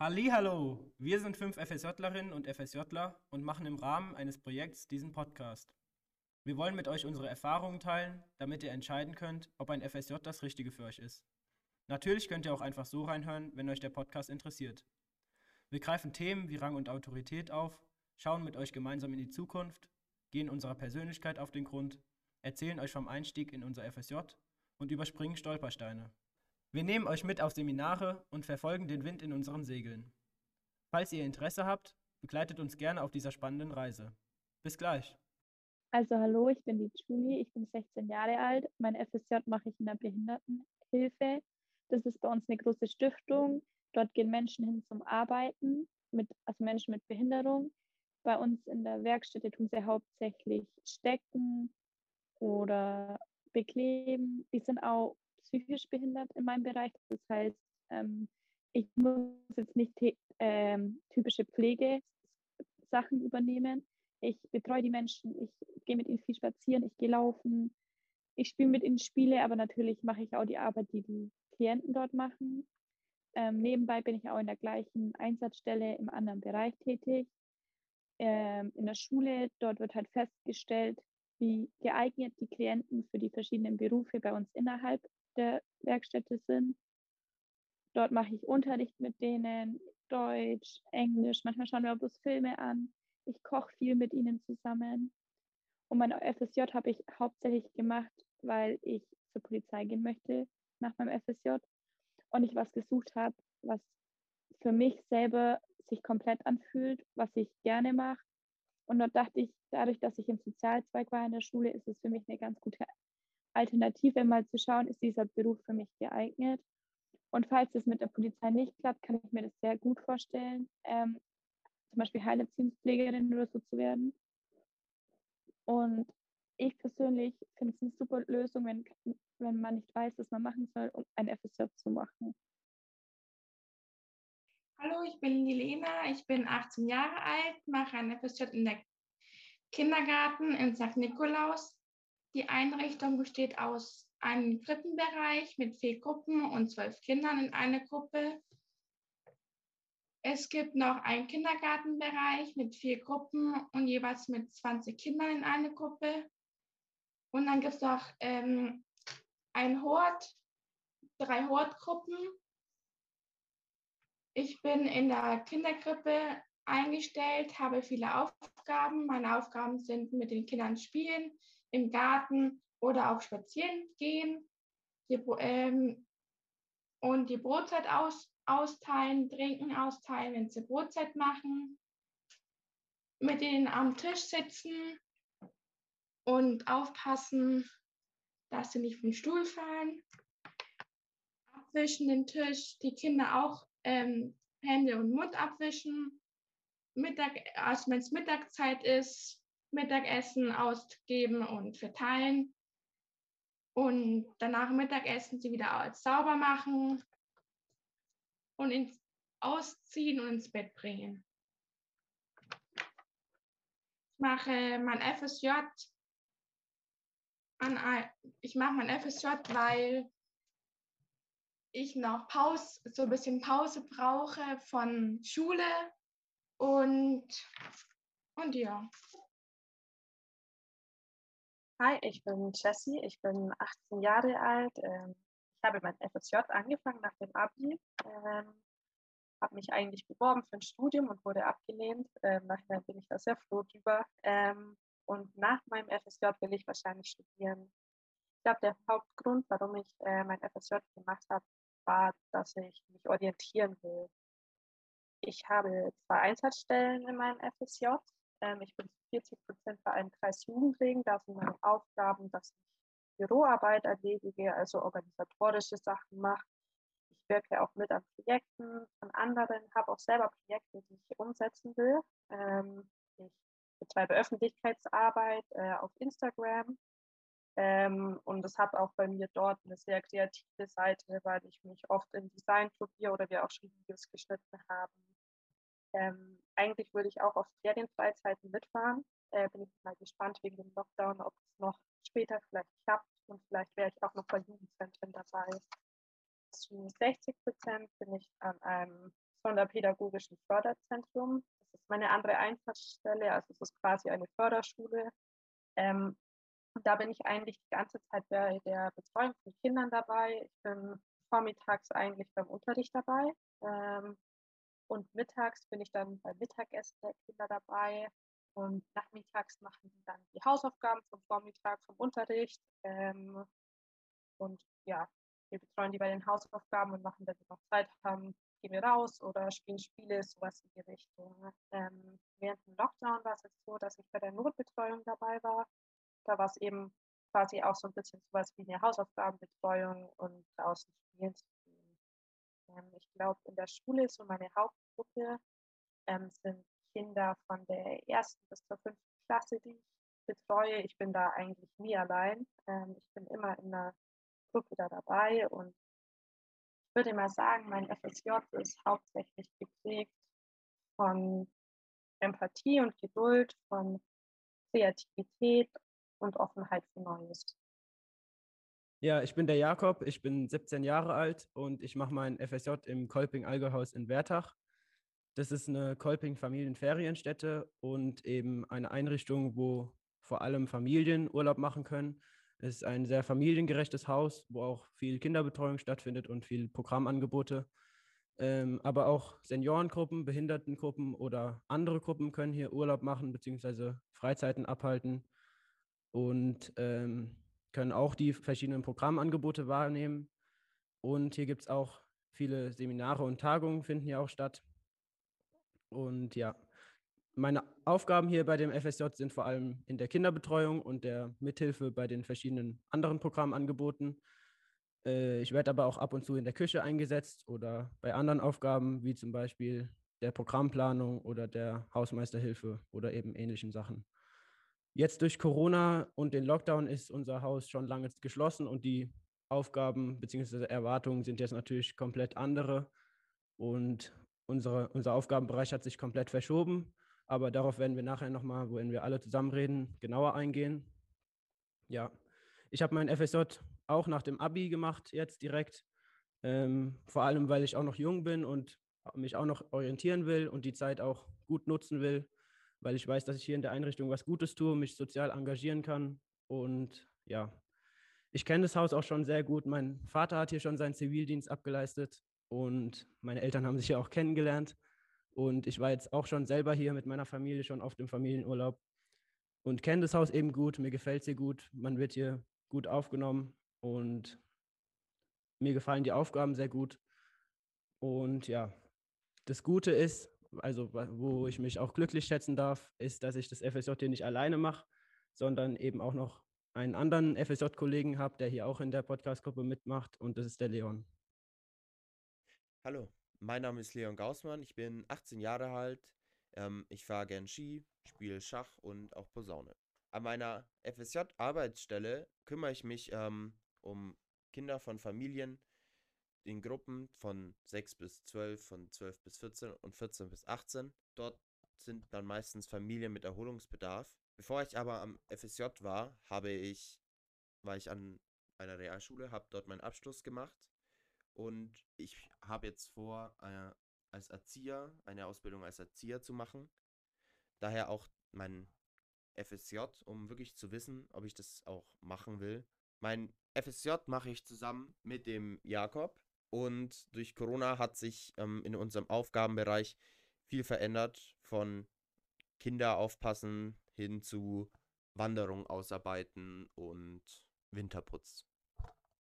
Hallo, wir sind fünf FSJlerinnen und FSJler und machen im Rahmen eines Projekts diesen Podcast. Wir wollen mit euch unsere Erfahrungen teilen, damit ihr entscheiden könnt, ob ein FSJ das Richtige für euch ist. Natürlich könnt ihr auch einfach so reinhören, wenn euch der Podcast interessiert. Wir greifen Themen wie Rang und Autorität auf, schauen mit euch gemeinsam in die Zukunft, gehen unserer Persönlichkeit auf den Grund, erzählen euch vom Einstieg in unser FSJ und überspringen Stolpersteine. Wir nehmen euch mit auf Seminare und verfolgen den Wind in unseren Segeln. Falls ihr Interesse habt, begleitet uns gerne auf dieser spannenden Reise. Bis gleich. Also hallo, ich bin die Julie, ich bin 16 Jahre alt. Mein FSJ mache ich in der Behindertenhilfe. Das ist bei uns eine große Stiftung. Dort gehen Menschen hin zum Arbeiten, mit, also Menschen mit Behinderung. Bei uns in der Werkstätte tun sie hauptsächlich stecken oder bekleben. Die sind auch psychisch behindert in meinem Bereich. Das heißt, ähm, ich muss jetzt nicht ähm, typische Pflegesachen übernehmen. Ich betreue die Menschen, ich gehe mit ihnen viel spazieren, ich gehe laufen, ich spiele mit ihnen Spiele, aber natürlich mache ich auch die Arbeit, die die Klienten dort machen. Ähm, nebenbei bin ich auch in der gleichen Einsatzstelle im anderen Bereich tätig. Ähm, in der Schule, dort wird halt festgestellt, wie geeignet die Klienten für die verschiedenen Berufe bei uns innerhalb der Werkstätte sind. Dort mache ich Unterricht mit denen, Deutsch, Englisch, manchmal schauen wir auch bloß Filme an. Ich koche viel mit ihnen zusammen. Und mein FSJ habe ich hauptsächlich gemacht, weil ich zur Polizei gehen möchte nach meinem FSJ und ich was gesucht habe, was für mich selber sich komplett anfühlt, was ich gerne mache. Und dort dachte ich, dadurch, dass ich im Sozialzweig war in der Schule, ist es für mich eine ganz gute Alternative, mal zu schauen, ist dieser Beruf für mich geeignet. Und falls es mit der Polizei nicht klappt, kann ich mir das sehr gut vorstellen, ähm, zum Beispiel Heilerziehungspflegerin oder so zu werden. Und ich persönlich finde es eine super Lösung, wenn, wenn man nicht weiß, was man machen soll, um ein FSJ zu machen. Hallo, ich bin die Lena, ich bin 18 Jahre alt, mache ein FSJ in der Kindergarten in St. Nikolaus. Die Einrichtung besteht aus einem dritten Bereich mit vier Gruppen und zwölf Kindern in einer Gruppe. Es gibt noch einen Kindergartenbereich mit vier Gruppen und jeweils mit 20 Kindern in einer Gruppe. Und dann gibt es noch ähm, ein Hort, drei Hortgruppen. Ich bin in der Kindergrippe eingestellt, habe viele Aufgaben. Meine Aufgaben sind mit den Kindern spielen, im Garten oder auch spazieren gehen. Die, ähm, und die Brotzeit aus, austeilen, trinken austeilen, wenn sie Brotzeit machen. Mit ihnen am Tisch sitzen und aufpassen, dass sie nicht vom Stuhl fallen. Abwischen den Tisch, die Kinder auch ähm, Hände und Mund abwischen. Mittag, also wenn es Mittagszeit ist, Mittagessen ausgeben und verteilen. Und danach Mittagessen sie wieder sauber machen und ins Ausziehen und ins Bett bringen. Ich mache mein FSJ an, ich mache mein FSJ, weil ich noch Pause, so ein bisschen Pause brauche von Schule und, und ja. Hi, ich bin Jessie, ich bin 18 Jahre alt. Ähm, ich habe mein FSJ angefangen nach dem Abi, ähm, habe mich eigentlich beworben für ein Studium und wurde abgelehnt. Ähm, nachher bin ich da sehr froh drüber. Ähm, und nach meinem FSJ will ich wahrscheinlich studieren. Ich glaube, der Hauptgrund, warum ich äh, mein FSJ gemacht habe, war, dass ich mich orientieren will. Ich habe zwei Einsatzstellen in meinem FSJ. Ähm, ich bin zu 40 Prozent bei einem Kreis Jugendring. Da sind meine Aufgaben, dass ich Büroarbeit erledige, also organisatorische Sachen mache. Ich wirke auch mit an Projekten von anderen, habe auch selber Projekte, die ich umsetzen will. Ähm, ich betreibe Öffentlichkeitsarbeit äh, auf Instagram. Ähm, und es hat auch bei mir dort eine sehr kreative Seite, weil ich mich oft in Design probiere oder wir auch schon Videos geschnitten haben. Ähm, eigentlich würde ich auch auf Ferienfreizeiten mitfahren. Äh, bin ich mal gespannt wegen dem Lockdown, ob es noch später vielleicht klappt und vielleicht wäre ich auch noch bei Jugendzentren dabei. Zu 60 Prozent bin ich an einem Sonderpädagogischen Förderzentrum. Das ist meine andere Einsatzstelle, also es ist quasi eine Förderschule. Ähm, da bin ich eigentlich die ganze Zeit bei der Betreuung von Kindern dabei. Ich bin vormittags eigentlich beim Unterricht dabei. Ähm, und mittags bin ich dann beim Mittagessen der Kinder dabei. Und nachmittags machen die dann die Hausaufgaben vom Vormittag, vom Unterricht. Ähm, und ja, wir betreuen die bei den Hausaufgaben und machen, wenn wir noch Zeit haben, gehen wir raus oder spielen Spiele, sowas in die Richtung. Ähm, während dem Lockdown war es jetzt so, dass ich bei der Notbetreuung dabei war. Da war es eben quasi auch so ein bisschen sowas wie eine Hausaufgabenbetreuung und draußen spielen zu. Ähm, ich glaube, in der Schule, so meine Hauptgruppe, ähm, sind Kinder von der ersten bis zur fünften Klasse, die ich betreue. Ich bin da eigentlich nie allein. Ähm, ich bin immer in einer Gruppe da dabei und ich würde mal sagen, mein FSJ ist hauptsächlich geprägt von Empathie und Geduld, von Kreativität und Offenheit für Neues. Ja, ich bin der Jakob, ich bin 17 Jahre alt und ich mache mein FSJ im Kolping-Algerhaus in Wertach. Das ist eine Kolping-Familienferienstätte und eben eine Einrichtung, wo vor allem Familien Urlaub machen können. Es ist ein sehr familiengerechtes Haus, wo auch viel Kinderbetreuung stattfindet und viel Programmangebote. Ähm, aber auch Seniorengruppen, Behindertengruppen oder andere Gruppen können hier Urlaub machen bzw. Freizeiten abhalten und ähm, können auch die verschiedenen Programmangebote wahrnehmen. Und hier gibt es auch viele Seminare und Tagungen finden hier auch statt. Und ja, meine Aufgaben hier bei dem FSJ sind vor allem in der Kinderbetreuung und der Mithilfe bei den verschiedenen anderen Programmangeboten. Äh, ich werde aber auch ab und zu in der Küche eingesetzt oder bei anderen Aufgaben wie zum Beispiel der Programmplanung oder der Hausmeisterhilfe oder eben ähnlichen Sachen. Jetzt durch Corona und den Lockdown ist unser Haus schon lange geschlossen und die Aufgaben bzw. Erwartungen sind jetzt natürlich komplett andere. Und unsere, unser Aufgabenbereich hat sich komplett verschoben. Aber darauf werden wir nachher nochmal, wenn wir alle zusammen reden, genauer eingehen. Ja, ich habe mein FSJ auch nach dem Abi gemacht, jetzt direkt. Ähm, vor allem, weil ich auch noch jung bin und mich auch noch orientieren will und die Zeit auch gut nutzen will, weil ich weiß, dass ich hier in der Einrichtung was Gutes tue, mich sozial engagieren kann. Und ja, ich kenne das Haus auch schon sehr gut. Mein Vater hat hier schon seinen Zivildienst abgeleistet und meine Eltern haben sich ja auch kennengelernt. Und ich war jetzt auch schon selber hier mit meiner Familie schon oft im Familienurlaub und kenne das Haus eben gut. Mir gefällt es hier gut. Man wird hier gut aufgenommen und mir gefallen die Aufgaben sehr gut. Und ja, das Gute ist, also wo ich mich auch glücklich schätzen darf, ist, dass ich das FSJ hier nicht alleine mache, sondern eben auch noch einen anderen FSJ-Kollegen habe, der hier auch in der Podcast-Gruppe mitmacht und das ist der Leon. Hallo, mein Name ist Leon Gaussmann, ich bin 18 Jahre alt, ähm, ich fahre gern Ski, spiele Schach und auch Posaune. An meiner FSJ-Arbeitsstelle kümmere ich mich ähm, um Kinder von Familien in Gruppen von 6 bis 12, von 12 bis 14 und 14 bis 18. Dort sind dann meistens Familien mit Erholungsbedarf. Bevor ich aber am FSJ war, habe ich, war ich an einer Realschule, habe dort meinen Abschluss gemacht und ich habe jetzt vor, äh, als Erzieher, eine Ausbildung als Erzieher zu machen. Daher auch mein FSJ, um wirklich zu wissen, ob ich das auch machen will. Mein FSJ mache ich zusammen mit dem Jakob und durch Corona hat sich ähm, in unserem Aufgabenbereich viel verändert von Kinder aufpassen hin zu Wanderung ausarbeiten und Winterputz.